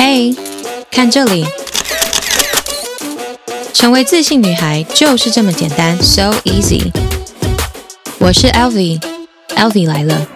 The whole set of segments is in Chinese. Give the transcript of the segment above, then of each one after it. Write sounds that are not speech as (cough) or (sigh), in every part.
嘿，看这里，成为自信女孩就是这么简单，so easy。我是 Elvi，Elvi 来了。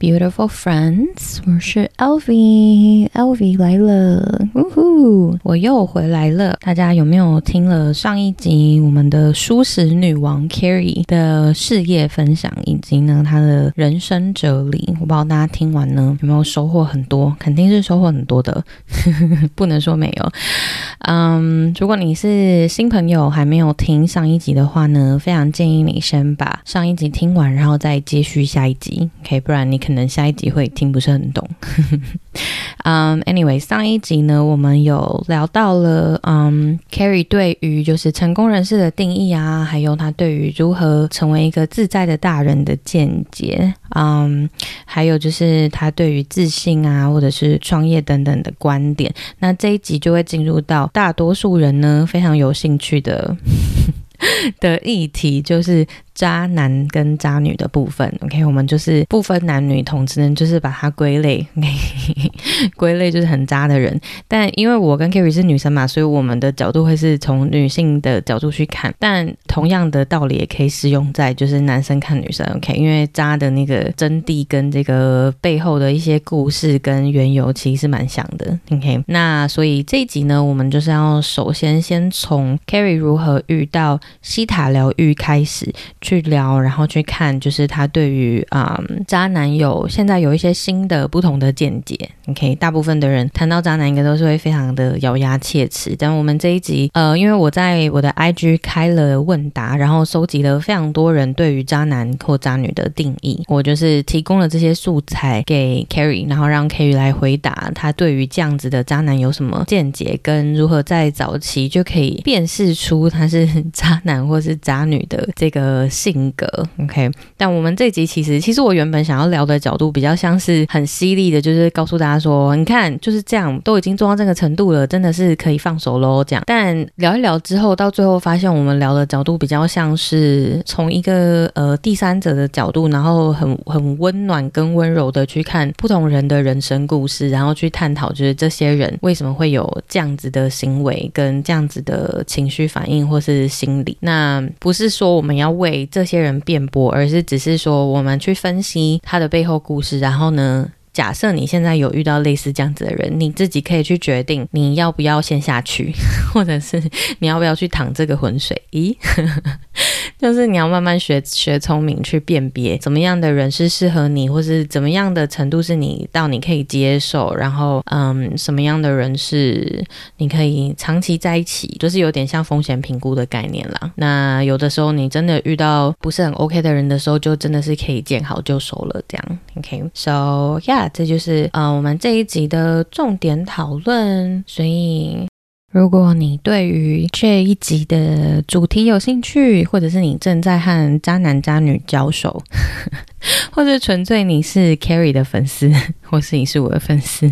Beautiful friends，我是 Elvi，Elvi 来了，呜呼，我又回来了。大家有没有听了上一集我们的舒适女王 Carrie 的事业分享，以及呢她的人生哲理？我不知道大家听完呢有没有收获很多，肯定是收获很多的，(laughs) 不能说没有。嗯，如果你是新朋友还没有听上一集的话呢，非常建议你先把上一集听完，然后再接续下一集，OK？不然你可能下一集会听不是很嗯，(laughs) anyway，上一集呢，我们有聊到了，嗯，Carrie 对于就是成功人士的定义啊，还有他对于如何成为一个自在的大人的见解，嗯，还有就是他对于自信啊，或者是创业等等的观点。那这一集就会进入到。大多数人呢，非常有兴趣的 (laughs) 的议题就是。渣男跟渣女的部分，OK，我们就是不分男女，同志呢，就是把它归类，OK，归类就是很渣的人。但因为我跟 Carrie 是女生嘛，所以我们的角度会是从女性的角度去看。但同样的道理也可以适用在就是男生看女生，OK，因为渣的那个真谛跟这个背后的一些故事跟缘由其实是蛮像的，OK。那所以这一集呢，我们就是要首先先从 Carrie 如何遇到西塔疗愈开始。去聊，然后去看，就是他对于啊、嗯、渣男有现在有一些新的不同的见解。OK，大部分的人谈到渣男，应该都是会非常的咬牙切齿。但我们这一集，呃，因为我在我的 IG 开了问答，然后收集了非常多人对于渣男或渣女的定义，我就是提供了这些素材给 Carrie，然后让 Carrie 来回答他对于这样子的渣男有什么见解，跟如何在早期就可以辨识出他是 (laughs) 渣男或是渣女的这个。性格 OK，但我们这集其实，其实我原本想要聊的角度比较像是很犀利的，就是告诉大家说，你看就是这样，都已经做到这个程度了，真的是可以放手喽。这样，但聊一聊之后，到最后发现我们聊的角度比较像是从一个呃第三者的角度，然后很 (laughs) 很温暖跟温柔的去看不同人的人生故事，然后去探讨就是这些人为什么会有这样子的行为跟这样子的情绪反应或是心理。那不是说我们要为这些人辩驳，而是只是说我们去分析他的背后故事，然后呢，假设你现在有遇到类似这样子的人，你自己可以去决定你要不要先下去，(laughs) 或者是你要不要去淌这个浑水？咦？(laughs) 就是你要慢慢学学聪明，去辨别怎么样的人是适合你，或是怎么样的程度是你到你可以接受，然后嗯，什么样的人是你可以长期在一起，就是有点像风险评估的概念啦。那有的时候你真的遇到不是很 OK 的人的时候，就真的是可以见好就收了，这样。OK，so yeah，这就是呃我们这一集的重点讨论，所以。如果你对于这一集的主题有兴趣，或者是你正在和渣男渣女交手，(laughs) 或者纯粹你是 Carrie 的粉丝，或是你是我的粉丝，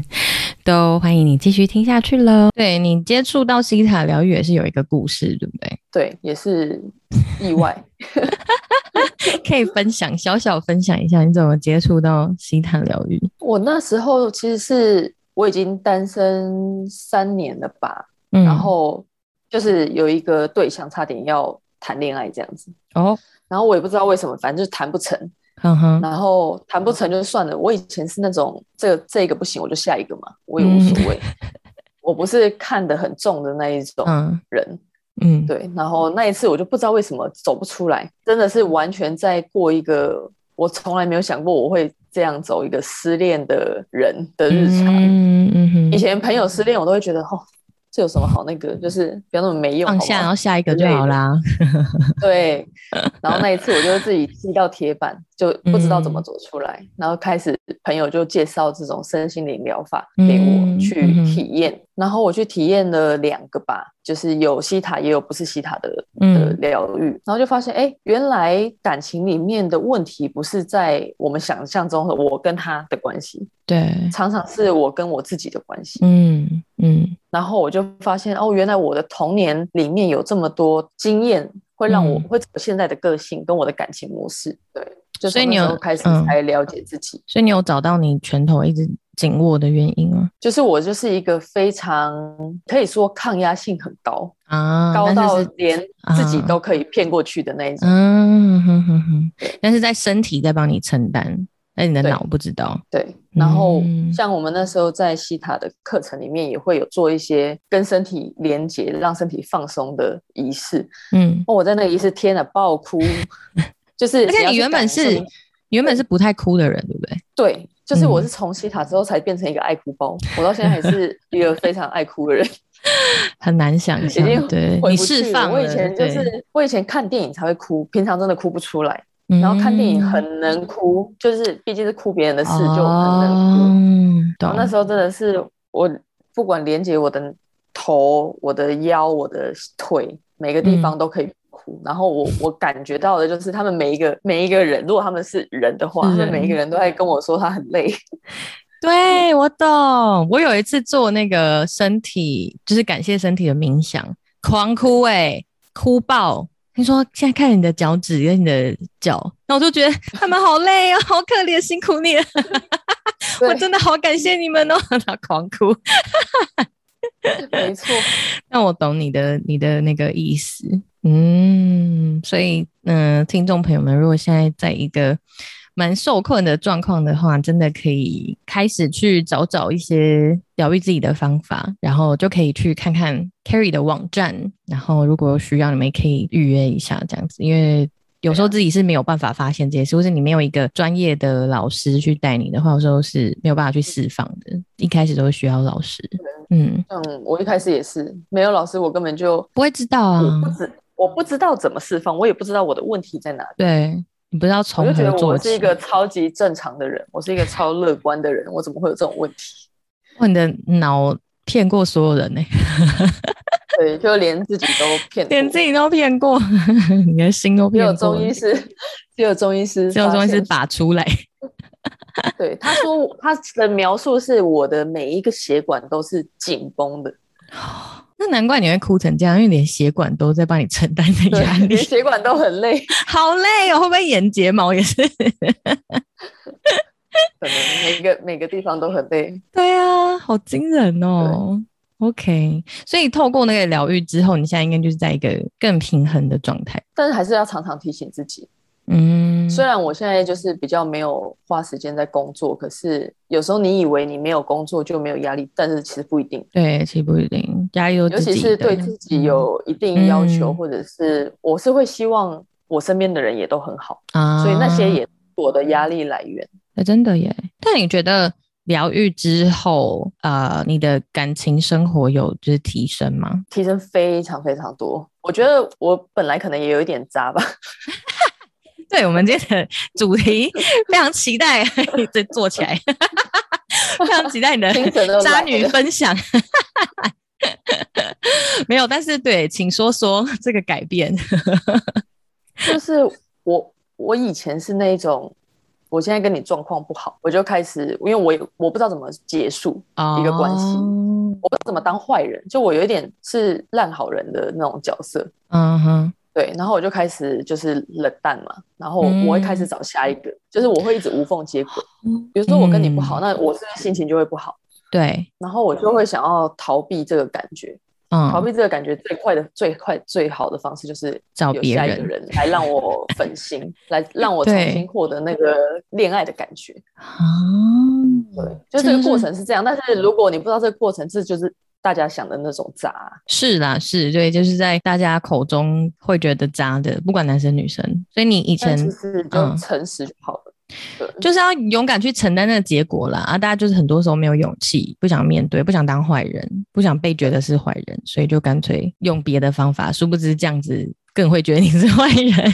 都欢迎你继续听下去喽。对，你接触到西塔疗愈也是有一个故事，对不对？对，也是意外 (laughs) (laughs) 可以分享小小分享一下你怎么接触到西塔疗愈。我那时候其实是我已经单身三年了吧。然后就是有一个对象差点要谈恋爱这样子哦，然后我也不知道为什么，反正就是谈不成，嗯哼，然后谈不成就算了。我以前是那种这个这个不行我就下一个嘛，我也无所谓，(laughs) 我不是看得很重的那一种人，嗯，对。然后那一次我就不知道为什么走不出来，真的是完全在过一个我从来没有想过我会这样走一个失恋的人的日常。嗯嗯嗯，以前朋友失恋我都会觉得哦。这有什么好那个？就是不要那么没用，放下，然后下一个就好啦。(laughs) 对，然后那一次我就自己踢到铁板，就不知道怎么走出来。嗯、然后开始朋友就介绍这种身心灵疗法给我去体验，嗯、然后我去体验了两个吧，就是有西塔也有不是西塔的的疗愈。然后就发现，哎，原来感情里面的问题不是在我们想象中的我跟他的关系，对，常常是我跟我自己的关系。嗯。嗯，然后我就发现哦，原来我的童年里面有这么多经验，会让我会我现在的个性跟我的感情模式。对，就所以你有开始才了解自己，所以你有找到你拳头一直紧握的原因吗？就是我就是一个非常可以说抗压性很高啊，高到连自己都可以骗过去的那一种。嗯哼哼哼，但是在身体在帮你承担。那你的脑不知道对，对，然后像我们那时候在西塔的课程里面，也会有做一些跟身体连接、让身体放松的仪式。嗯，我在那个仪式，天哪，爆哭！(laughs) 就是而且你原本是原本是不太哭的人，对不对？对，就是我是从西塔之后才变成一个爱哭包，我到现在还是 (laughs) 一个非常爱哭的人，(laughs) 很难想象。对，你释放。我以前就是我以前看电影才会哭，平常真的哭不出来。然后看电影很能哭，嗯、就是毕竟是哭别人的事，就很能哭。哦、然后那时候真的是我不管连接我的头、我的腰、我的腿，每个地方都可以然后我我感觉到的就是他们每一个每一个人，如果他们是人的话，他们每一个人都在跟我说他很累。(laughs) 对，我懂。我有一次做那个身体，就是感谢身体的冥想，狂哭哎、欸，哭爆。听说现在看你的脚趾跟你的脚，那我就觉得他们好累哦，好可怜，辛苦你了，(laughs) 对。我真的好感谢你们哦，(laughs) 他狂哭，没错，那我懂你的你的那个意思，嗯，所以嗯、呃，听众朋友们，如果现在在一个蛮受困的状况的话，真的可以开始去找找一些疗愈自己的方法，然后就可以去看看 Carrie 的网站，然后如果有需要，你们也可以预约一下这样子。因为有时候自己是没有办法发现这些事，或是你没有一个专业的老师去带你的话，有时候是没有办法去释放的。一开始都会需要老师。嗯，嗯，我一开始也是没有老师，我根本就不会知道啊，不知我不知道怎么释放，我也不知道我的问题在哪里。对。你不知道从何做起。我就觉得我是一个超级正常的人，我是一个超乐观的人，我怎么会有这种问题？(laughs) 哇，你的脑骗过所有人呢、(laughs) 欸？对，就连自己都骗，连自己都骗过，(laughs) 你的心都骗过。只有中医师，只有中医师，只有中医师拔出来。对，他说他的描述是我的每一个血管都是紧绷的。那难怪你会哭成这样，因为连血管都在帮你承担着压力，连血管都很累，(laughs) 好累哦！会不会眼睫毛也是？(laughs) 可能每个每个地方都很累。对啊，好惊人哦。OK，所以透过那个疗愈之后，你现在应该就是在一个更平衡的状态，但是还是要常常提醒自己。嗯，虽然我现在就是比较没有花时间在工作，可是有时候你以为你没有工作就没有压力，但是其实不一定。对，其实不一定，压力尤其是对自己有一定要求，嗯、或者是我是会希望我身边的人也都很好啊，所以那些也是我的压力来源。哎，真的耶。但你觉得疗愈之后，呃，你的感情生活有就是提升吗？提升非常非常多。我觉得我本来可能也有一点渣吧。对，我们今天的主题非常期待，再做起来，(laughs) 非常期待你的渣女分享。没有，但是对，请说说这个改变。就是我，我以前是那种，我现在跟你状况不好，我就开始，因为我也我不知道怎么结束一个关系，哦、我不知道怎么当坏人，就我有一点是烂好人的那种角色。嗯哼。对，然后我就开始就是冷淡嘛，然后我会开始找下一个，嗯、就是我会一直无缝接轨。比如说我跟你不好，嗯、那我是不是心情就会不好？对，然后我就会想要逃避这个感觉。嗯，逃避这个感觉最快的、最快、最好的方式就是找下一个人来让我分心，(laughs) 来让我重新获得那个恋爱的感觉。啊、嗯，对，就这个过程是这样。但是如果你不知道这个过程，这就是。大家想的那种渣，是啦，是对，就是在大家口中会觉得渣的，不管男生女生。所以你以前就诚实就好了，嗯、就是要勇敢去承担那个结果啦。啊，大家就是很多时候没有勇气，不想面对，不想当坏人，不想被觉得是坏人，所以就干脆用别的方法。殊不知这样子更会觉得你是 (laughs) 坏人。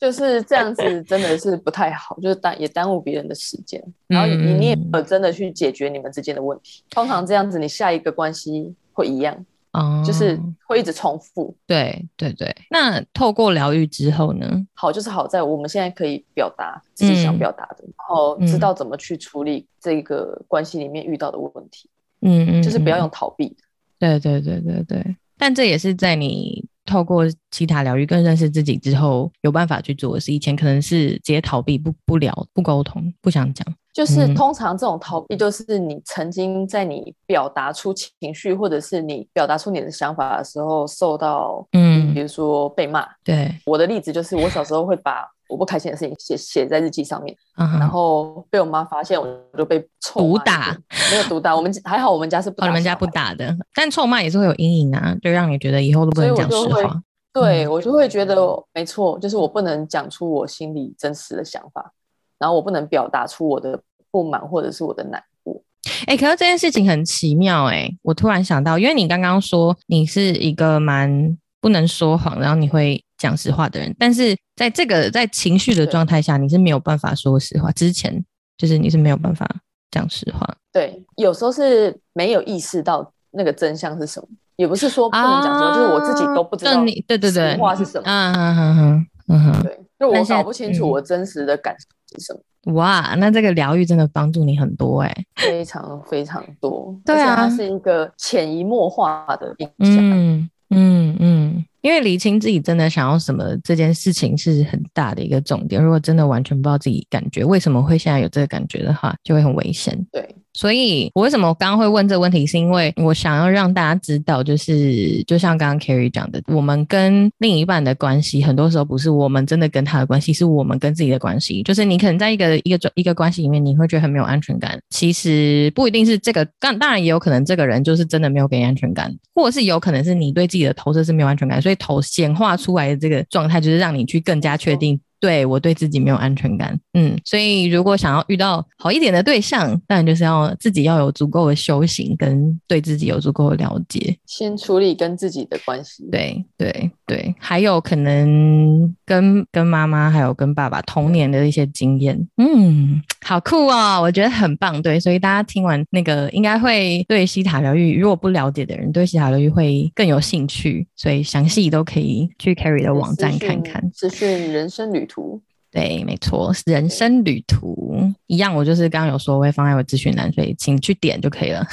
就是这样子，真的是不太好，就是耽也耽误别人的时间，然后你你也没有真的去解决你们之间的问题。通常这样子，你下一个关系会一样，哦，就是会一直重复。对对对。那透过疗愈之后呢？好，就是好在我们现在可以表达自己想表达的，嗯、然后知道怎么去处理这个关系里面遇到的问题。嗯嗯，就是不要用逃避。对对对对对，但这也是在你透过其他疗愈更认识自己之后有办法去做的事。以前可能是直接逃避，不不聊，不沟通，不想讲。就是通常这种逃避，就是你曾经在你表达出情绪，或者是你表达出你的想法的时候，受到嗯，比如说被骂。对，我的例子就是，我小时候会把我不开心的事情写写在日记上面，然后被我妈发现，我就被毒打。没有毒打，我们还好，我们家是不打。你们家不打的，但臭骂也是会有阴影啊，就让你觉得以后都不能讲实话。对，我就会觉得没错，就是我不能讲出我心里真实的想法。然后我不能表达出我的不满或者是我的难过，哎、欸，可是这件事情很奇妙、欸，哎，我突然想到，因为你刚刚说你是一个蛮不能说谎，然后你会讲实话的人，但是在这个在情绪的状态下，你是没有办法说实话。之前就是你是没有办法讲实话，对，有时候是没有意识到那个真相是什么，也不是说不能讲实话，啊、就是我自己都不知道，你对对对，实话是什么，嗯嗯嗯嗯嗯，对，就我搞不清楚我真实的感受是。什么？哇，那这个疗愈真的帮助你很多哎、欸，非常非常多。对啊，它是一个潜移默化的影响。嗯嗯嗯，因为理清自己真的想要什么这件事情是很大的一个重点。如果真的完全不知道自己感觉为什么会现在有这个感觉的话，就会很危险。对。所以，我为什么我刚刚会问这个问题，是因为我想要让大家知道，就是就像刚刚 Carrie 讲的，我们跟另一半的关系，很多时候不是我们真的跟他的关系，是我们跟自己的关系。就是你可能在一个一个一个关系里面，你会觉得很没有安全感，其实不一定是这个，当当然也有可能这个人就是真的没有给你安全感，或者是有可能是你对自己的投射是没有安全感，所以投显化出来的这个状态，就是让你去更加确定。对，我对自己没有安全感，嗯，所以如果想要遇到好一点的对象，当然就是要自己要有足够的修行，跟对自己有足够的了解，先处理跟自己的关系。对对对，还有可能跟跟妈妈还有跟爸爸童年的一些经验，嗯，好酷哦，我觉得很棒。对，所以大家听完那个，应该会对西塔疗愈，如果不了解的人，对西塔疗愈会更有兴趣。所以详细都可以去 Carrie 的网站看看，资讯人生旅。图对，没错，人生旅途一样。我就是刚刚有说我会放在我资讯栏，所以请去点就可以了。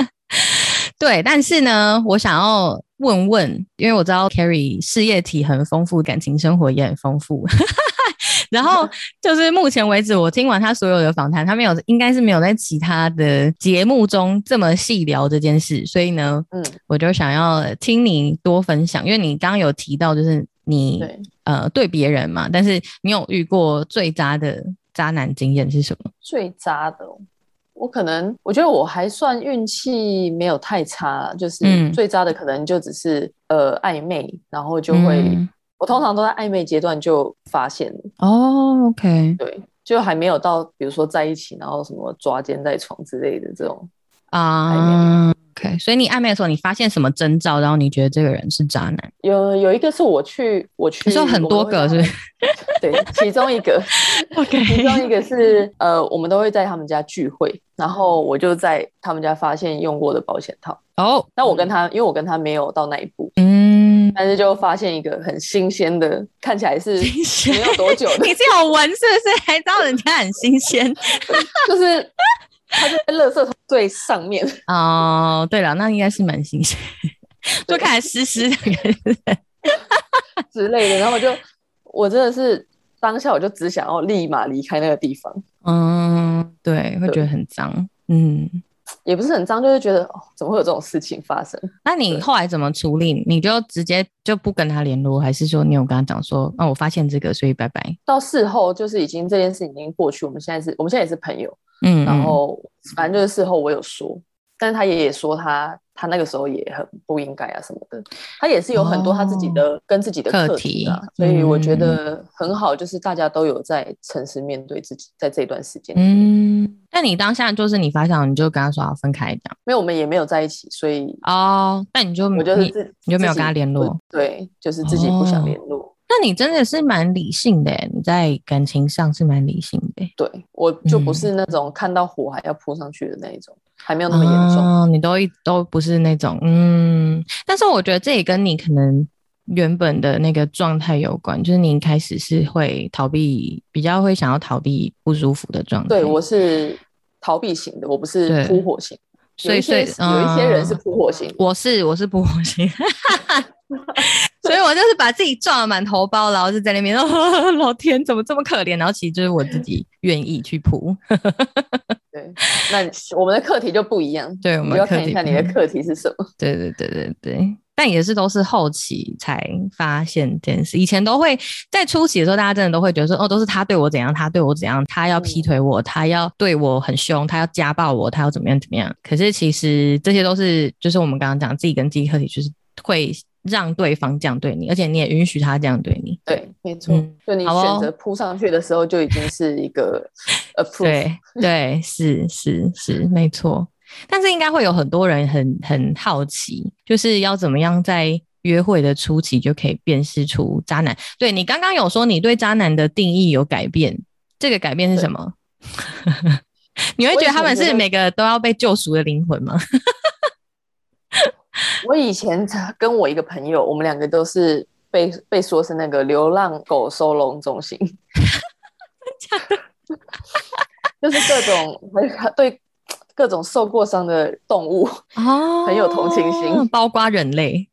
(laughs) 对，但是呢，我想要问问，因为我知道 Carrie 事业体很丰富，感情生活也很丰富。(laughs) 然后就是目前为止，我听完他所有的访谈，他没有，应该是没有在其他的节目中这么细聊这件事。所以呢，嗯，我就想要听你多分享，因为你刚刚有提到，就是你。呃，对别人嘛，但是你有遇过最渣的渣男经验是什么？最渣的，我可能我觉得我还算运气没有太差，就是最渣的可能就只是、嗯、呃暧昧，然后就会、嗯、我通常都在暧昧阶段就发现了哦，OK，对，就还没有到比如说在一起，然后什么抓奸在床之类的这种啊。Uh OK，所以你暧昧的时候，你发现什么征兆，然后你觉得这个人是渣男？有有一个是我去，我去，你说很多个是不是？(laughs) 对，其中一个，(laughs) OK，其中一个是呃，我们都会在他们家聚会，然后我就在他们家发现用过的保险套。哦、oh，那我跟他，因为我跟他没有到那一步，嗯，但是就发现一个很新鲜的，看起来是没有多久的，(laughs) 你是有闻是不是？还知道人家很新鲜，就是。他就在垃圾桶最上面哦。对了，那应该是蛮新鲜，就看来湿湿的之类的。然后我就，我真的是当下我就只想要立马离开那个地方。嗯，对，会觉得很脏。嗯，也不是很脏，就是觉得哦，怎么会有这种事情发生？那你后来怎么处理？你就直接就不跟他联络，还是说你有跟他讲说，那、哦、我发现这个，所以拜拜。到事后就是已经这件事已经过去，我们现在是，我们现在也是朋友。嗯，然后反正就是事后我有说，但是他也也说他他那个时候也很不应该啊什么的，他也是有很多他自己的、哦、跟自己的课题啊，所以我觉得很好，就是大家都有在诚实面对自己，在这段时间。嗯，那你当下就是你发现你就跟他说要分开这样？没有，我们也没有在一起，所以哦，那你就我就是你，你就没有跟他联络，对，就是自己不想联络。哦那你真的是蛮理性的，你在感情上是蛮理性的。对，我就不是那种看到火还要扑上去的那一种，嗯、还没有那么严重。哦，你都一都不是那种，嗯。但是我觉得这也跟你可能原本的那个状态有关，就是你一开始是会逃避，比较会想要逃避不舒服的状态。对，我是逃避型的，我不是扑火型。所以所以有一些人是扑火型，我是我是扑火型。(laughs) 所以我就是把自己撞得满头包，然后就在那边，(laughs) 老天怎么这么可怜？然后其实就是我自己愿意去扑。(laughs) 对，那我们的课题就不一样。对，我们要看一下你的课题是什么。对对对对对，但也是都是后期才发现这件事。以前都会在初期的时候，大家真的都会觉得说，哦，都是他对我怎样，他对我怎样，他要劈腿我，他要对我很凶，他要家暴我，他要怎么样怎么样。可是其实这些都是，就是我们刚刚讲自己跟自己课题，就是会。让对方这样对你，而且你也允许他这样对你。对，没错。嗯、就你选择扑上去的时候，就已经是一个 (laughs) approve。(laughs) 对对，是是是，没错。但是应该会有很多人很很好奇，就是要怎么样在约会的初期就可以辨识出渣男？对，你刚刚有说你对渣男的定义有改变，这个改变是什么？(laughs) 你会觉得他们是每个都要被救赎的灵魂吗？(laughs) 我以前跟我一个朋友，我们两个都是被被说是那个流浪狗收容中心，(laughs) 就是各种对各种受过伤的动物哦，很有同情心，包括人类，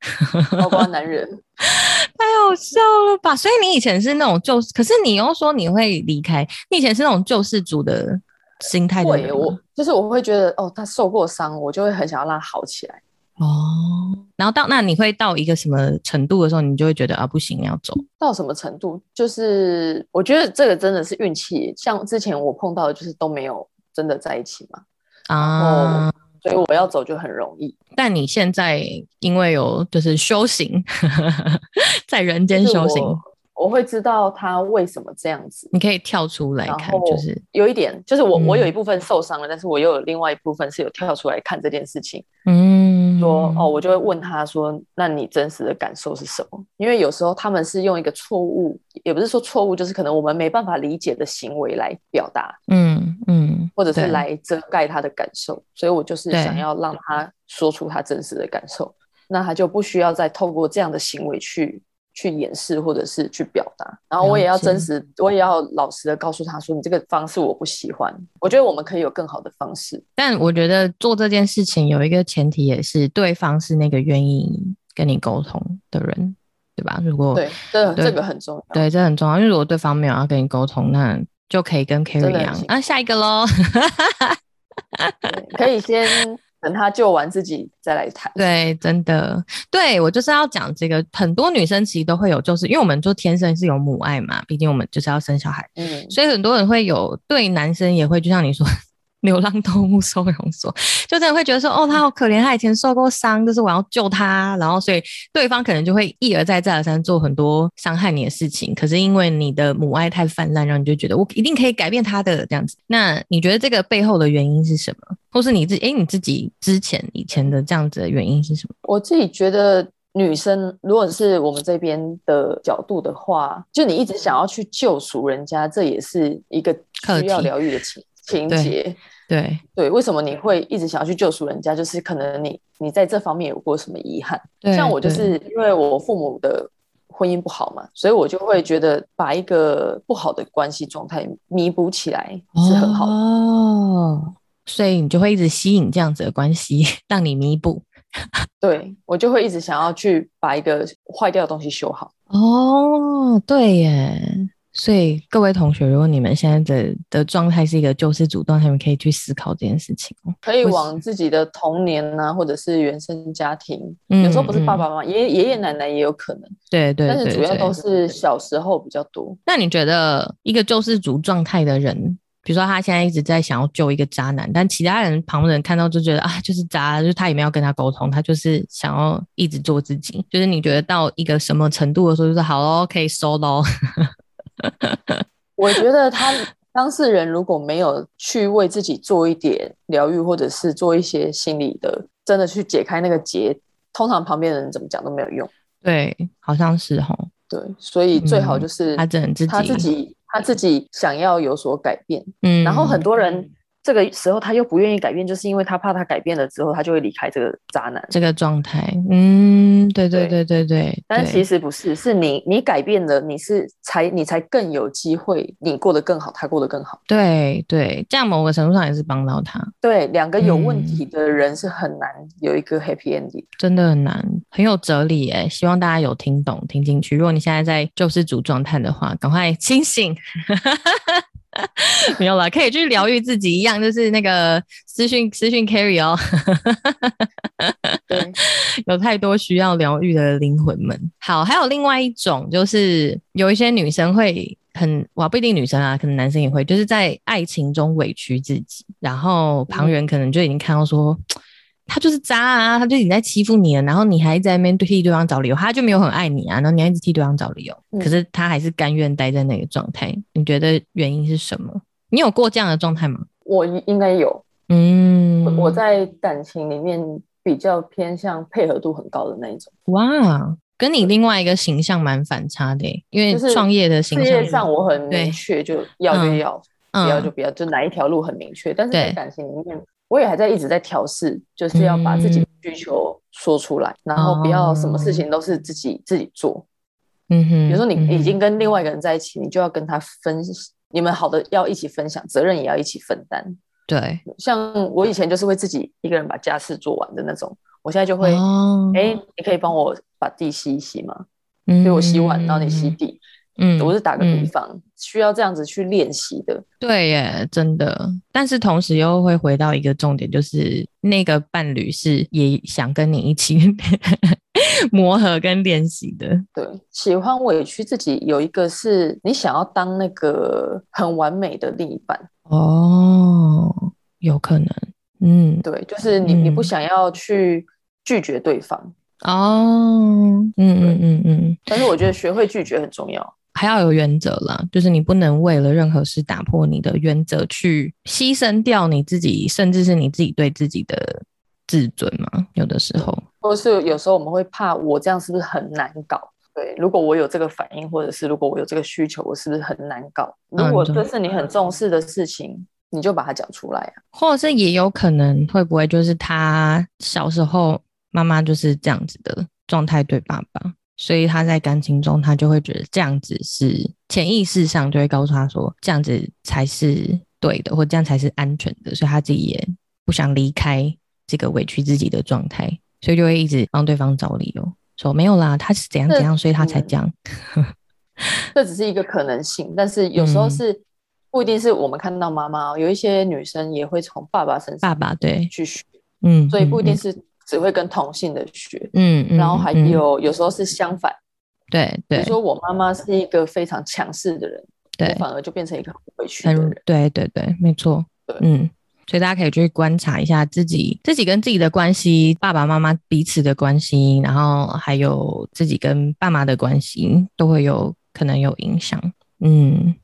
包括男人，(laughs) 太好笑了吧？所以你以前是那种救，可是你又说你会离开，你以前是那种救世主的心态的人，我就是我会觉得哦，他受过伤，我就会很想要让他好起来。哦，然后到那你会到一个什么程度的时候，你就会觉得啊不行，要走。到什么程度？就是我觉得这个真的是运气，像之前我碰到的，就是都没有真的在一起嘛，啊，所以我要走就很容易。但你现在因为有就是修行，(laughs) 在人间修行。我会知道他为什么这样子，你可以跳出来看，就是有一点，就是我、嗯、我有一部分受伤了，但是我又有另外一部分是有跳出来看这件事情，嗯，说哦，我就会问他说，那你真实的感受是什么？因为有时候他们是用一个错误，也不是说错误，就是可能我们没办法理解的行为来表达，嗯嗯，或者是来遮盖他的感受，所以我就是想要让他说出他真实的感受，那他就不需要再透过这样的行为去。去掩饰或者是去表达，然后我也要真实，我也要老实的告诉他说，你这个方式我不喜欢。我觉得我们可以有更好的方式，但我觉得做这件事情有一个前提，也是对方是那个愿意跟你沟通的人，对吧？如果对，这这个很重要，对，这很重要。因为如果对方没有要跟你沟通，那就可以跟 Kerry 一样啊，下一个喽，(laughs) 可以先。等他救完自己再来谈。对，真的，对，我就是要讲这个。很多女生其实都会有，就是因为我们就天生是有母爱嘛，毕竟我们就是要生小孩，嗯，所以很多人会有对男生也会，就像你说。流浪动物收容所，(laughs) 就真的会觉得说，哦，他好可怜，他以前受过伤，就是我要救他，然后所以对方可能就会一而再再而三做很多伤害你的事情。可是因为你的母爱太泛滥，让你就觉得我一定可以改变他的这样子。那你觉得这个背后的原因是什么？或是你自己，诶，你自己之前以前的这样子的原因是什么？我自己觉得，女生如果是我们这边的角度的话，就你一直想要去救赎人家，这也是一个需要疗愈的情情节。对对，为什么你会一直想要去救赎人家？就是可能你你在这方面有过什么遗憾？像我就是因为我父母的婚姻不好嘛，所以我就会觉得把一个不好的关系状态弥补起来是很好的。哦，所以你就会一直吸引这样子的关系，让你弥补。对，我就会一直想要去把一个坏掉的东西修好。哦，对耶。所以各位同学，如果你们现在的的状态是一个救世主状态，他们可以去思考这件事情哦。可以往自己的童年啊，或者是原生家庭，嗯、有时候不是爸爸妈妈，爷爷爷奶奶也有可能。对对，对，但是主要都是小时候比较多。那你觉得一个救世主状态的人，比如说他现在一直在想要救一个渣男，但其他人旁人看到就觉得啊，就是渣，就是他也没有跟他沟通，他就是想要一直做自己。就是你觉得到一个什么程度的时候，就是好喽，可以收喽。(laughs) 我觉得他当事人如果没有去为自己做一点疗愈，或者是做一些心理的，真的去解开那个结，通常旁边的人怎么讲都没有用。对，好像是哈。对，所以最好就是、嗯、他自己，他自己，他自己想要有所改变。嗯，然后很多人这个时候他又不愿意改变，就是因为他怕他改变了之后，他就会离开这个渣男这个状态。嗯，对对对对对。对但其实不是，是你你改变了，你是才你才更有机会，你过得更好，他过得更好。对对，这样某个程度上也是帮到他。对，两个有问题的人是很难有一个 happy ending，、嗯、真的很难，很有哲理哎。希望大家有听懂听进去。如果你现在在救世主状态的话，赶快清醒。(laughs) 没有了，可以去疗愈自己一样，就是那个私讯私讯 carry 哦。对，(laughs) 有太多需要疗愈的灵魂们。好，还有另外一种，就是有一些女生会很，哇，不一定女生啊，可能男生也会，就是在爱情中委屈自己，然后旁人可能就已经看到说。嗯他就是渣啊，他就已经在欺负你了，然后你还在那边替对方找理由，他就没有很爱你啊，然后你还一直替对方找理由，嗯、可是他还是甘愿待在那个状态。你觉得原因是什么？你有过这样的状态吗？我应该有，嗯，我在感情里面比较偏向配合度很高的那一种。哇，跟你另外一个形象蛮反差的，因为创业的形象，事业上我很明确，就要就要，嗯、不要就不要，就哪一条路很明确，但是在感情里面。我也还在一直在调试，就是要把自己的需求说出来，嗯、然后不要什么事情都是自己、哦、自己做。嗯哼，比如说你已经跟另外一个人在一起，嗯、你就要跟他分，你们好的要一起分享，责任也要一起分担。对，像我以前就是会自己一个人把家事做完的那种，我现在就会，哎、哦欸，你可以帮我把地吸一吸吗？嗯，给我洗碗，然后你吸地。嗯，我是打个比方，嗯、需要这样子去练习的。对耶，真的。但是同时又会回到一个重点，就是那个伴侣是也想跟你一起 (laughs) 磨合跟练习的。对，喜欢委屈自己，有一个是你想要当那个很完美的另一半。哦，有可能。嗯，对，就是你，嗯、你不想要去拒绝对方。哦，嗯嗯嗯嗯。嗯，但是我觉得学会拒绝很重要。还要有原则啦，就是你不能为了任何事打破你的原则，去牺牲掉你自己，甚至是你自己对自己的自尊嘛。有的时候，或是有时候我们会怕，我这样是不是很难搞？对，如果我有这个反应，或者是如果我有这个需求，我是不是很难搞？如果这是你很重视的事情，嗯、你就把它讲出来啊。或者是也有可能会不会就是他小时候妈妈就是这样子的状态对爸爸？所以他在感情中，他就会觉得这样子是潜意识上就会告诉他说，这样子才是对的，或这样才是安全的。所以他自己也不想离开这个委屈自己的状态，所以就会一直帮对方找理由，说没有啦，他是怎样怎样，所以他才这样。这只是一个可能性，但是有时候是不一定是我们看到妈妈，有一些女生也会从爸爸身上，爸爸对去学，嗯，所以不一定是。只会跟同性的学，嗯，然后还有有时候是相反，对对，比如说我妈妈是一个非常强势的人，对，反而就变成一个很委屈的人，对对对，没错，对，嗯，所以大家可以去观察一下自己自己跟自己的关系，爸爸妈妈彼此的关系，然后还有自己跟爸妈的关系，都会有可能有影响，嗯，对，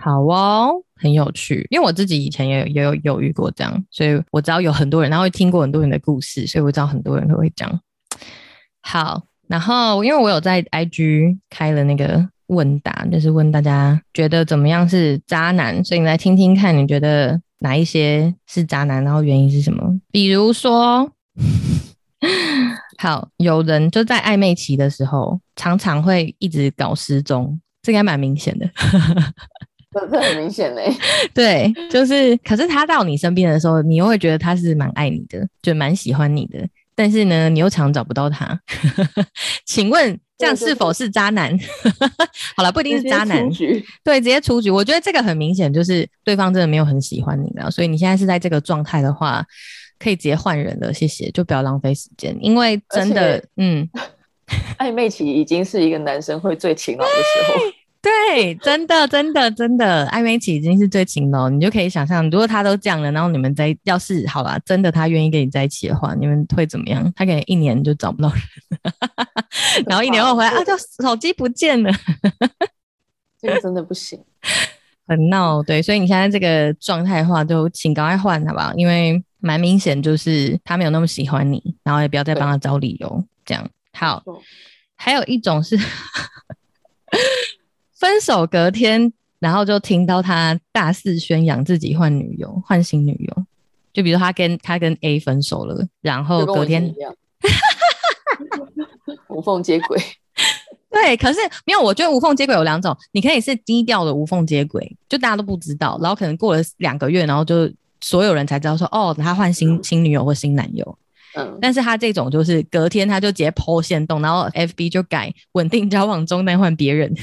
好哦。很有趣，因为我自己以前也有也有犹豫过这样，所以我知道有很多人，然后会听过很多人的故事，所以我知道很多人都会讲。好，然后因为我有在 IG 开了那个问答，就是问大家觉得怎么样是渣男，所以你来听听看，你觉得哪一些是渣男，然后原因是什么？比如说，(laughs) 好，有人就在暧昧期的时候，常常会一直搞失踪，这应该蛮明显的。这这很明显嘞，(laughs) 对，就是，可是他到你身边的时候，你又会觉得他是蛮爱你的，就蛮喜欢你的，但是呢，你又常找不到他。(laughs) 请问这样是否是渣男？(laughs) 好了，不一定是渣男，对，直接出局。我觉得这个很明显，就是对方真的没有很喜欢你了，所以你现在是在这个状态的话，可以直接换人了，谢谢，就不要浪费时间，因为真的，且嗯，暧昧期已经是一个男生会最勤劳的时候。(laughs) 对，真的，真的，真的，暧昧期已经是最勤劳，你就可以想象，如果他都这样了，然后你们在要是好了，真的他愿意跟你在一起的话，你们会怎么样？他可能一年就找不到人，(laughs) 然后一年后回来啊，就手机不见了，(laughs) 这个真的不行，很闹。对，所以你现在这个状态的话，就请赶快换好不好？因为蛮明显就是他没有那么喜欢你，然后也不要再帮他找理由，对这样好。还有一种是。分手隔天然后就听到他大肆宣扬自己换女友、换新女友，就比如他跟他跟 A 分手了，然后隔天 (laughs) 无缝接轨。(laughs) 对，可是没有，我觉得无缝接轨有两种，你可以是低调的无缝接轨，就大家都不知道，然后可能过了两个月，然后就所有人才知道说，哦，他换新、嗯、新女友或新男友。嗯，但是他这种就是隔天他就直接 po 限动，然后 FB 就改稳定交往中，但换别人，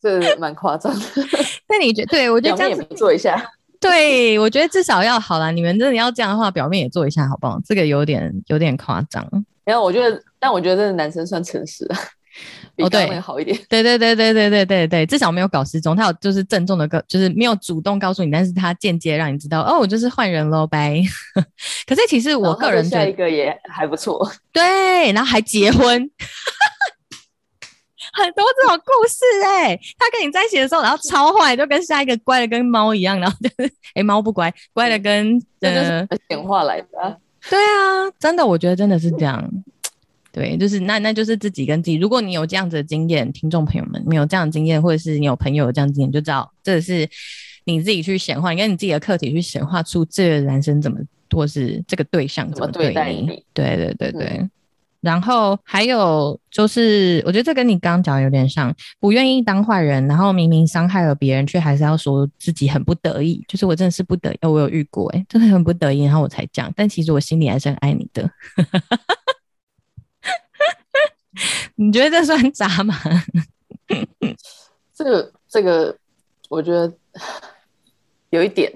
这蛮夸张的。(laughs) 那你觉得？对我觉得这样子做一下。(laughs) 对，我觉得至少要好了。你们真的要这样的话，表面也做一下，好不好？这个有点有点夸张。然后我觉得，但我觉得这个男生算诚实，比对会好一点。对、对对对对对对对，至少没有搞失踪。他有就是郑重的告，就是没有主动告诉你，但是他间接让你知道，哦，我就是换人喽，拜。(laughs) 可是其实我个人觉得下一个也还不错。对，然后还结婚。很多这种故事哎、欸。他跟你在一起的时候，然后超坏，就跟下一个乖的跟猫一样，然后就是哎猫不乖，乖的跟 (laughs) 呃演化来的、啊。对啊，真的，我觉得真的是这样。对，就是那那就是自己跟自己。如果你有这样子的经验，听众朋友们你有这样的经验，或者是你有朋友有这样的经验，就知道这是你自己去显化，你跟你自己的课题去显化出这个男生怎么，或是这个对象怎么对你。对，你对对对对。嗯然后还有就是，我觉得这跟你刚刚讲的有点像，不愿意当坏人，然后明明伤害了别人，却还是要说自己很不得已。就是我真的是不得已，我有遇过，诶，真的很不得已，然后我才讲。但其实我心里还是很爱你的。(laughs) 你觉得这算渣吗？这 (laughs) 个这个，我觉得有一点，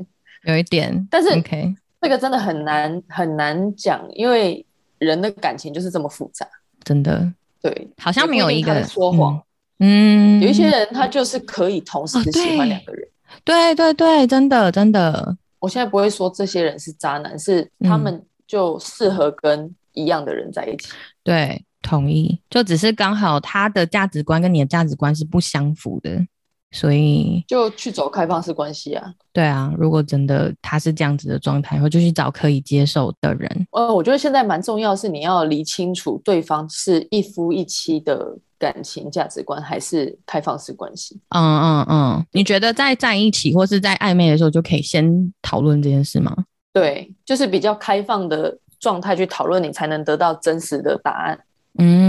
有一点。但是 OK，这个真的很难很难讲，因为。人的感情就是这么复杂，真的。对，好像没有一个说谎。嗯，有一些人他就是可以同时喜欢两个人。哦、对，对对对，真的真的。我现在不会说这些人是渣男，是他们就适合跟一样的人在一起。嗯、对，同意。就只是刚好他的价值观跟你的价值观是不相符的。所以就去走开放式关系啊，对啊，如果真的他是这样子的状态，我就去找可以接受的人。呃，我觉得现在蛮重要的是你要理清楚对方是一夫一妻的感情价值观，还是开放式关系。嗯嗯嗯，你觉得在在一起或是在暧昧的时候就可以先讨论这件事吗？对，就是比较开放的状态去讨论，你才能得到真实的答案。嗯，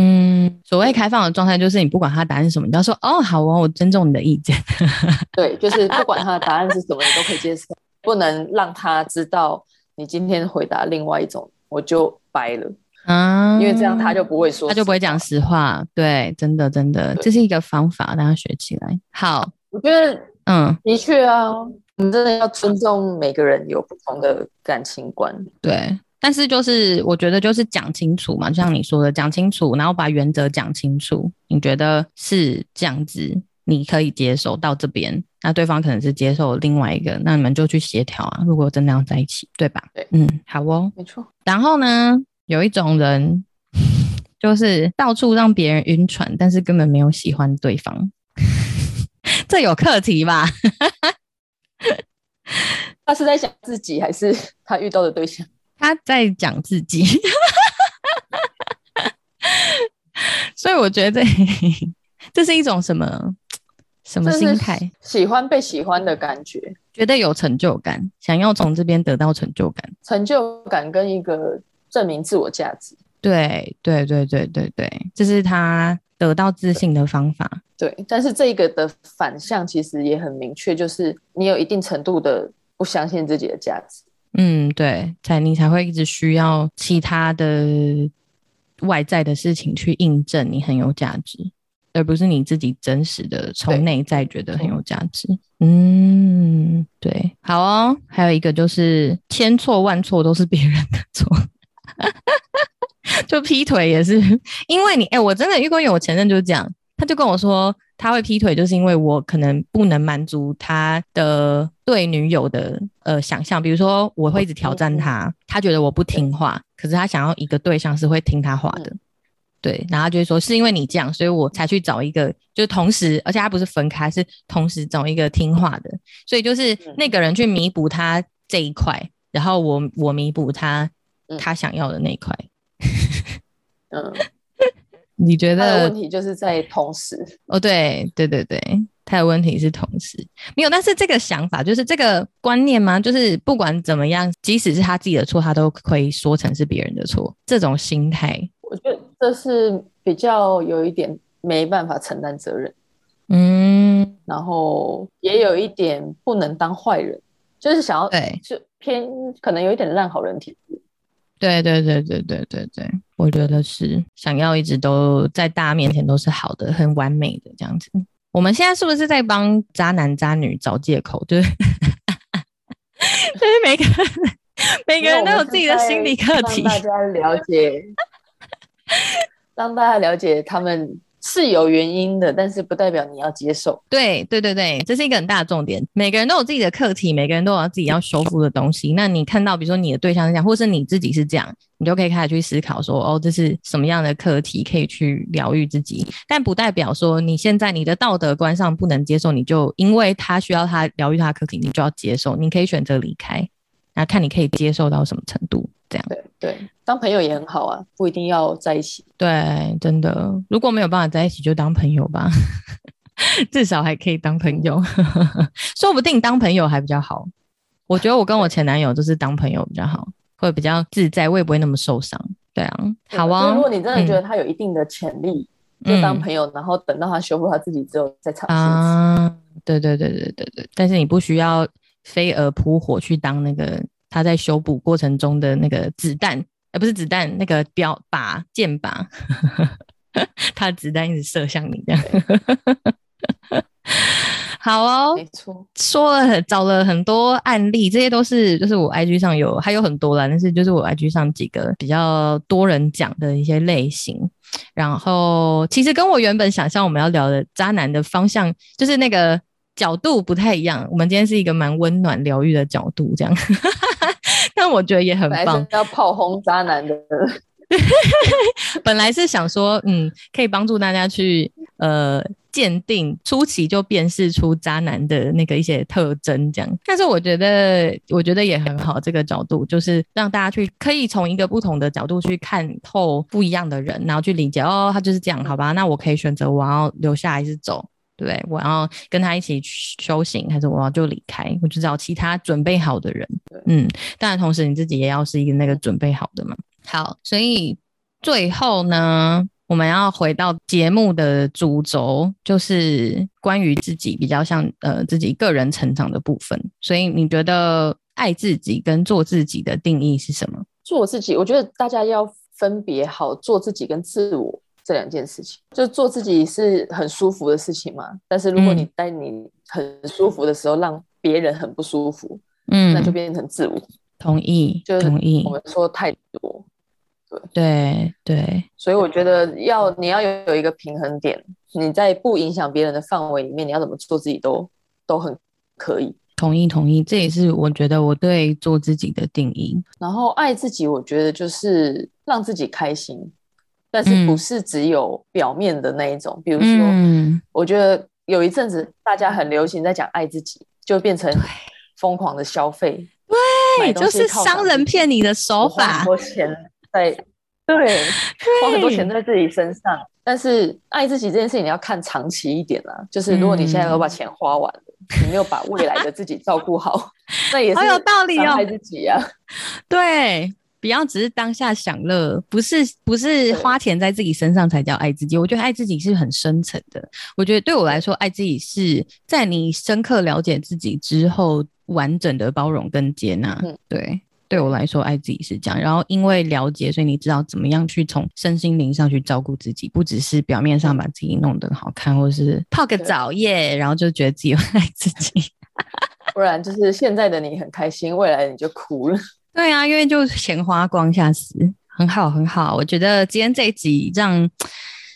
所谓开放的状态，就是你不管他答案是什么，你都要说哦，好哦，我尊重你的意见。(laughs) (laughs) 对，就是不管他的答案是什么，你都可以接受，(laughs) 不能让他知道你今天回答另外一种，我就掰了。嗯，因为这样他就不会说，他就不会讲实话。对，真的真的，这是一个方法，大家学起来。好，我觉得，嗯，的确啊，我们真的要尊重每个人有不同的感情观。对。但是就是我觉得就是讲清楚嘛，就像你说的讲清楚，然后把原则讲清楚。你觉得是这样子，你可以接受到这边，那对方可能是接受另外一个，那你们就去协调啊。如果真的要在一起，对吧？对，嗯，好哦，没错。然后呢，有一种人 (laughs) 就是到处让别人晕船，但是根本没有喜欢对方，(laughs) 这有课题吧？(laughs) 他是在想自己，还是他遇到的对象？他在讲自己，所以我觉得这这是一种什么什么心态？喜欢被喜欢的感觉，觉得有成就感，想要从这边得到成就感，成就感跟一个证明自我价值。对对对对对对，这是他得到自信的方法。对，对，但是这个的反向其实也很明确，就是你有一定程度的不相信自己的价值。嗯，对，才你才会一直需要其他的外在的事情去印证你很有价值，而不是你自己真实的从内在觉得很有价值。嗯，对，好哦。还有一个就是千错万错都是别人的错，(laughs) 就劈腿也是 (laughs) 因为你，哎，我真的遇过有我前任就是这样，他就跟我说。他会劈腿，就是因为我可能不能满足他的对女友的呃想象。比如说，我会一直挑战他，他觉得我不听话，可是他想要一个对象是会听他话的，对。然后就是说，是因为你这样，所以我才去找一个，就是同时，而且他不是分开，是同时找一个听话的。所以就是那个人去弥补他这一块，然后我我弥补他他想要的那一块。(laughs) 嗯。你觉得问题就是在同时哦，对对对对，他的问题是同时没有，但是这个想法就是这个观念吗？就是不管怎么样，即使是他自己的错，他都可以说成是别人的错。这种心态，我觉得这是比较有一点没办法承担责任，嗯，然后也有一点不能当坏人，就是想要对，就偏可能有一点烂好人体质。对对对对对对对，我觉得是想要一直都在大家面前都是好的、很完美的这样子。我们现在是不是在帮渣男渣女找借口？就是，(laughs) 就是每个每个人都有自己的心理课题，让大家了解，(laughs) 让大家了解他们。是有原因的，但是不代表你要接受。对对对对，这是一个很大的重点。每个人都有自己的课题，每个人都有自己要修复的东西。那你看到，比如说你的对象是这样，或是你自己是这样，你就可以开始去思考说，哦，这是什么样的课题可以去疗愈自己。但不代表说你现在你的道德观上不能接受，你就因为他需要他疗愈他的课题，你就要接受。你可以选择离开，那看你可以接受到什么程度。这样对对，当朋友也很好啊，不一定要在一起。对，真的，如果没有办法在一起，就当朋友吧，(laughs) 至少还可以当朋友，(laughs) 说不定当朋友还比较好。我觉得我跟我前男友就是当朋友比较好，会比较自在，我也不会那么受伤。对啊，好啊。如果你真的觉得他有一定的潜力，嗯、就当朋友，然后等到他修复他自己之后再尝试。啊，对对对对对对，但是你不需要飞蛾扑火去当那个。他在修补过程中的那个子弹，而、呃、不是子弹，那个标靶箭靶，(laughs) 他的子弹一直射向你，这样。(laughs) 好哦，没错，说了找了很多案例，这些都是就是我 IG 上有还有很多啦，但是就是我 IG 上几个比较多人讲的一些类型。然后其实跟我原本想象我们要聊的渣男的方向，就是那个角度不太一样。我们今天是一个蛮温暖疗愈的角度，这样。(laughs) 但我觉得也很棒，要炮轰渣男的。(laughs) 本来是想说，嗯，可以帮助大家去呃鉴定初期就辨识出渣男的那个一些特征，这样。但是我觉得，我觉得也很好，这个角度就是让大家去可以从一个不同的角度去看透不一样的人，然后去理解哦，他就是这样，好吧？那我可以选择我要留下还是走。对，我要跟他一起修行，还是我要就离开？我就找其他准备好的人。嗯，当然，同时你自己也要是一个那个准备好的嘛。好，所以最后呢，我们要回到节目的主轴，就是关于自己比较像呃自己个人成长的部分。所以你觉得爱自己跟做自己的定义是什么？做自己，我觉得大家要分别好做自己跟自我。这两件事情，就做自己是很舒服的事情嘛。但是如果你在你很舒服的时候，让别人很不舒服，嗯，那就变成自我。同意，就是同意。我们说太多，对对对。所以我觉得要你要有有一个平衡点，你在不影响别人的范围里面，你要怎么做自己都都很可以。同意同意，这也是我觉得我对做自己的定义。然后爱自己，我觉得就是让自己开心。但是不是只有表面的那一种，嗯、比如说，嗯、我觉得有一阵子大家很流行在讲爱自己，就变成疯狂的消费，对，就是商人骗你的手法，花很多钱在，(laughs) 对，花很多钱在自己身上。但是爱自己这件事情，你要看长期一点啊，就是如果你现在都把钱花完了，嗯、你没有把未来的自己照顾好，(laughs) 那也是好有道理哦，爱自己啊，对。不要只是当下享乐，不是不是花钱在自己身上才叫爱自己。我觉得爱自己是很深层的。我觉得对我来说，爱自己是在你深刻了解自己之后，完整的包容跟接纳。嗯，对，对我来说，爱自己是这样。然后因为了解，所以你知道怎么样去从身心灵上去照顾自己，不只是表面上把自己弄得好看，或是泡个澡耶，然后就觉得自己有 (laughs) 爱自己。不然就是现在的你很开心，未来你就哭了。对啊，因为就钱花光下死，很好很好。我觉得今天这一集让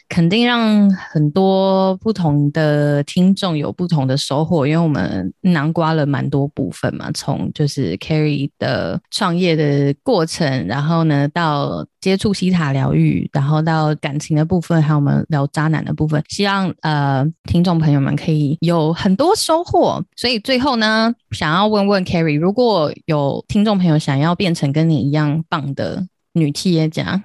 肯定让很多不同的听众有不同的收获，因为我们囊括了蛮多部分嘛，从就是 Carrie 的创业的过程，然后呢到接触西塔疗愈，然后到感情的部分，还有我们聊渣男的部分，希望呃听众朋友们可以有很多收获。所以最后呢，想要问问 Carrie，如果有听众朋友想要变成跟你一样棒的。女企业家，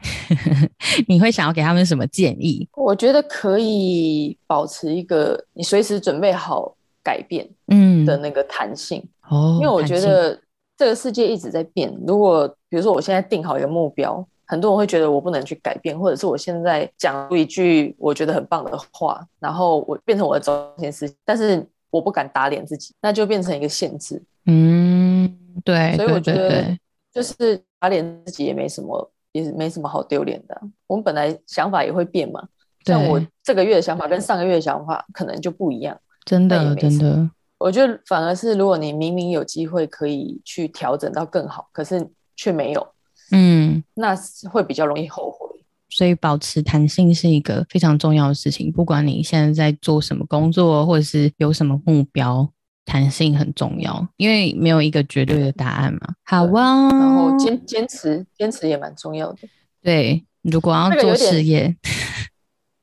(laughs) 你会想要给他们什么建议？我觉得可以保持一个你随时准备好改变嗯的那个弹性哦，因为我觉得这个世界一直在变。如果比如说我现在定好一个目标，很多人会觉得我不能去改变，或者是我现在讲出一句我觉得很棒的话，然后我变成我的中心思想，但是我不敢打脸自己，那就变成一个限制。嗯，对，所以我觉得就是打脸自己也没什么，也没什么好丢脸的。我们本来想法也会变嘛，像我这个月的想法跟上个月的想法可能就不一样。真的，真的，我觉得反而是如果你明明有机会可以去调整到更好，可是却没有。嗯，那会比较容易后悔，所以保持弹性是一个非常重要的事情。不管你现在在做什么工作，或者是有什么目标，弹性很重要，因为没有一个绝对的答案嘛。好啊，然后坚坚持，坚持也蛮重要的。对，如果要做事业，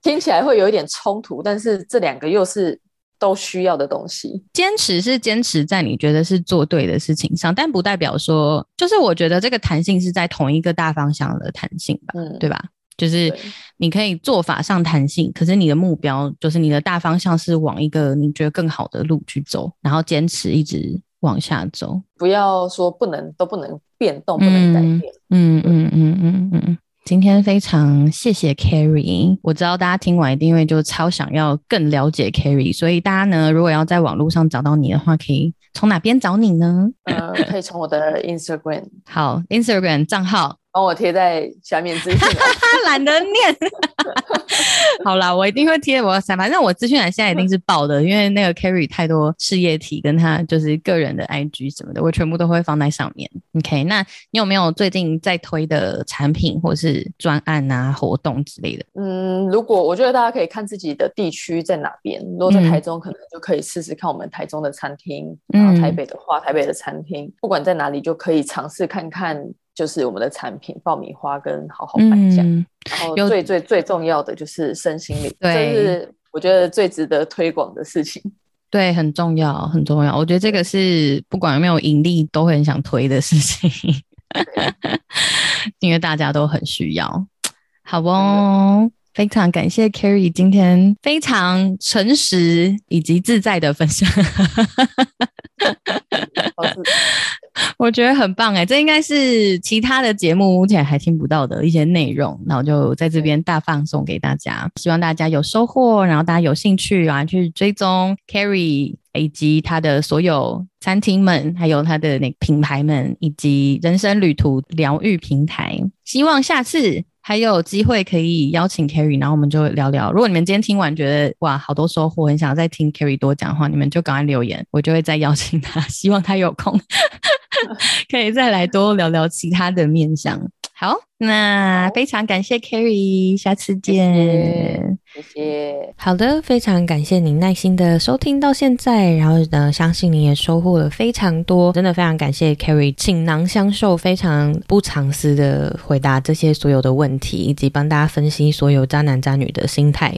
听起来会有一点冲突，但是这两个又是。都需要的东西，坚持是坚持在你觉得是做对的事情上，但不代表说，就是我觉得这个弹性是在同一个大方向的弹性吧，嗯，对吧？就是你可以做法上弹性，可是你的目标就是你的大方向是往一个你觉得更好的路去走，然后坚持一直往下走，不要说不能都不能变动，不能改变，嗯嗯嗯嗯嗯。今天非常谢谢 Carrie，我知道大家听完一定会就超想要更了解 Carrie，所以大家呢，如果要在网络上找到你的话，可以从哪边找你呢？呃，可以从我的 Instagram，(laughs) 好，Instagram 账号。帮我贴在下面资讯栏，(laughs) 懒得念。好啦，我一定会贴我反正我资讯栏现在一定是爆的，因为那个 Carrie 太多事业体跟他就是个人的 IG 什么的，我全部都会放在上面。OK，那你有没有最近在推的产品或是专案啊、活动之类的？嗯，如果我觉得大家可以看自己的地区在哪边，如果在台中，可能就可以试试看我们台中的餐厅，嗯、然后台北的话，台北的餐厅，不管在哪里就可以尝试看看。就是我们的产品爆米花跟好好颁奖，嗯、然后最最最重要的就是身心灵，这是我觉得最值得推广的事情。(laughs) 对，很重要，很重要。我觉得这个是不管有没有盈利都会很想推的事情，(laughs) 因为大家都很需要。好哦，非常感谢 Carrie 今天非常诚实以及自在的分享。我觉得很棒哎，这应该是其他的节目目前还听不到的一些内容，那我就在这边大放送给大家，希望大家有收获，然后大家有兴趣啊去追踪 Carrie 以及他的所有餐厅们，还有他的那品牌们，以及人生旅途疗愈平台，希望下次。还有机会可以邀请 Carrie，然后我们就聊聊。如果你们今天听完觉得哇，好多收获，很想再听 Carrie 多讲话，你们就赶快留言，我就会再邀请他。(laughs) 希望他有空 (laughs) 可以再来多聊聊其他的面向。好，那非常感谢 Carrie，下次见。谢谢。好的，非常感谢您耐心的收听到现在，然后呢，相信你也收获了非常多，真的非常感谢 Carrie，倾囊相授，非常不藏私的回答这些所有的问题，以及帮大家分析所有渣男渣女的心态。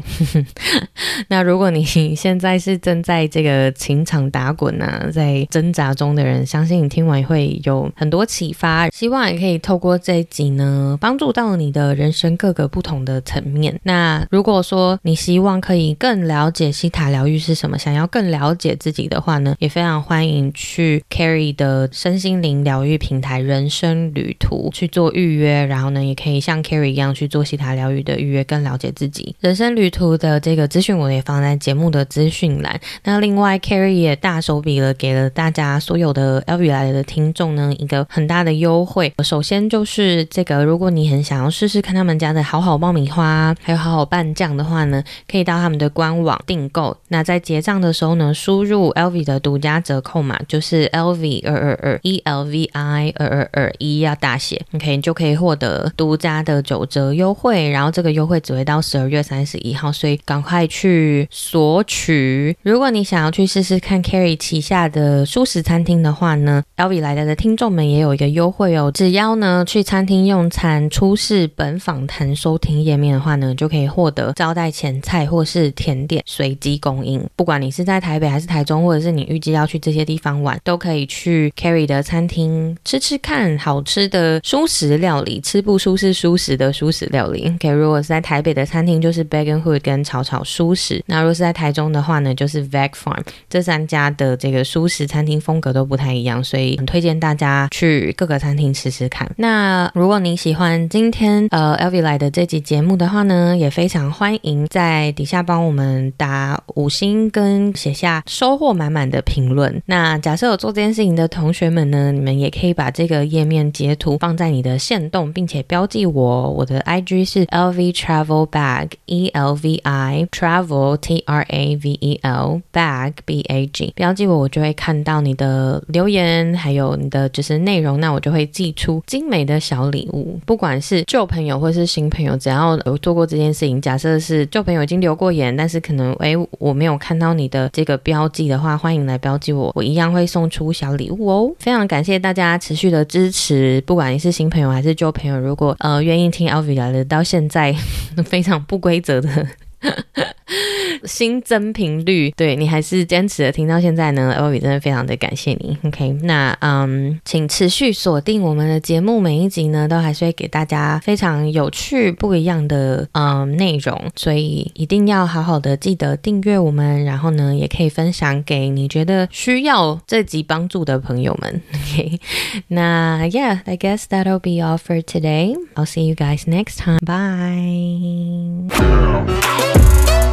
(laughs) 那如果你现在是正在这个情场打滚啊，在挣扎中的人，相信你听完会有很多启发，希望也可以透过这一集。呢，帮助到你的人生各个不同的层面。那如果说你希望可以更了解西塔疗愈是什么，想要更了解自己的话呢，也非常欢迎去 Carrie 的身心灵疗愈平台人生旅途去做预约。然后呢，也可以像 Carrie 一样去做西塔疗愈的预约，更了解自己。人生旅途的这个资讯我也放在节目的资讯栏。那另外，Carrie 也大手笔了，给了大家所有的 L V 来的听众呢一个很大的优惠。首先就是这。这个，如果你很想要试试看他们家的好好爆米花，还有好好拌酱的话呢，可以到他们的官网订购。那在结账的时候呢，输入 LV 的独家折扣码，就是 LV 二二二 E L V I 二二二一要大写，OK，你就可以获得独家的九折优惠。然后这个优惠只会到十二月三十一号，所以赶快去索取。如果你想要去试试看 Carrie 旗下的舒食餐厅的话呢，LV 来的的听众们也有一个优惠哦，只要呢去餐厅用用餐出示本访谈收听页面的话呢，就可以获得招待前菜或是甜点随机供应。不管你是在台北还是台中，或者是你预计要去这些地方玩，都可以去 carry 的餐厅吃吃看好吃的蔬食料理，吃不舒适蔬食的蔬食料理。OK，如果是在台北的餐厅，就是 b a g a n Hood 跟炒炒蔬食；那如果是在台中的话呢，就是 Veg Farm。这三家的这个蔬食餐厅风格都不太一样，所以很推荐大家去各个餐厅吃吃看。那如果如果你喜欢今天呃 Elvi 来的这集节目的话呢，也非常欢迎在底下帮我们打五星跟写下收获满满的评论。那假设有做这件事情的同学们呢，你们也可以把这个页面截图放在你的线动，并且标记我。我的 IG 是 LV Travel Bag E L V I Travel T R A V E L Bag B A G，标记我，我就会看到你的留言，还有你的就是内容，那我就会寄出精美的小礼物。不管是旧朋友或是新朋友，只要有做过这件事情，假设是旧朋友已经留过言，但是可能哎我没有看到你的这个标记的话，欢迎来标记我，我一样会送出小礼物哦。非常感谢大家持续的支持，不管你是新朋友还是旧朋友，如果呃愿意听 LV 来了，到现在 (laughs) 非常不规则的。(laughs) 新增频率，对你还是坚持的听到现在呢，L V 真的非常的感谢你。OK，那嗯，请持续锁定我们的节目，每一集呢都还是会给大家非常有趣、不一样的嗯内容，所以一定要好好的记得订阅我们，然后呢也可以分享给你觉得需要这集帮助的朋友们。(laughs) OK，那 Yeah，I guess that'll be all for today. I'll see you guys next time. Bye. Yeah.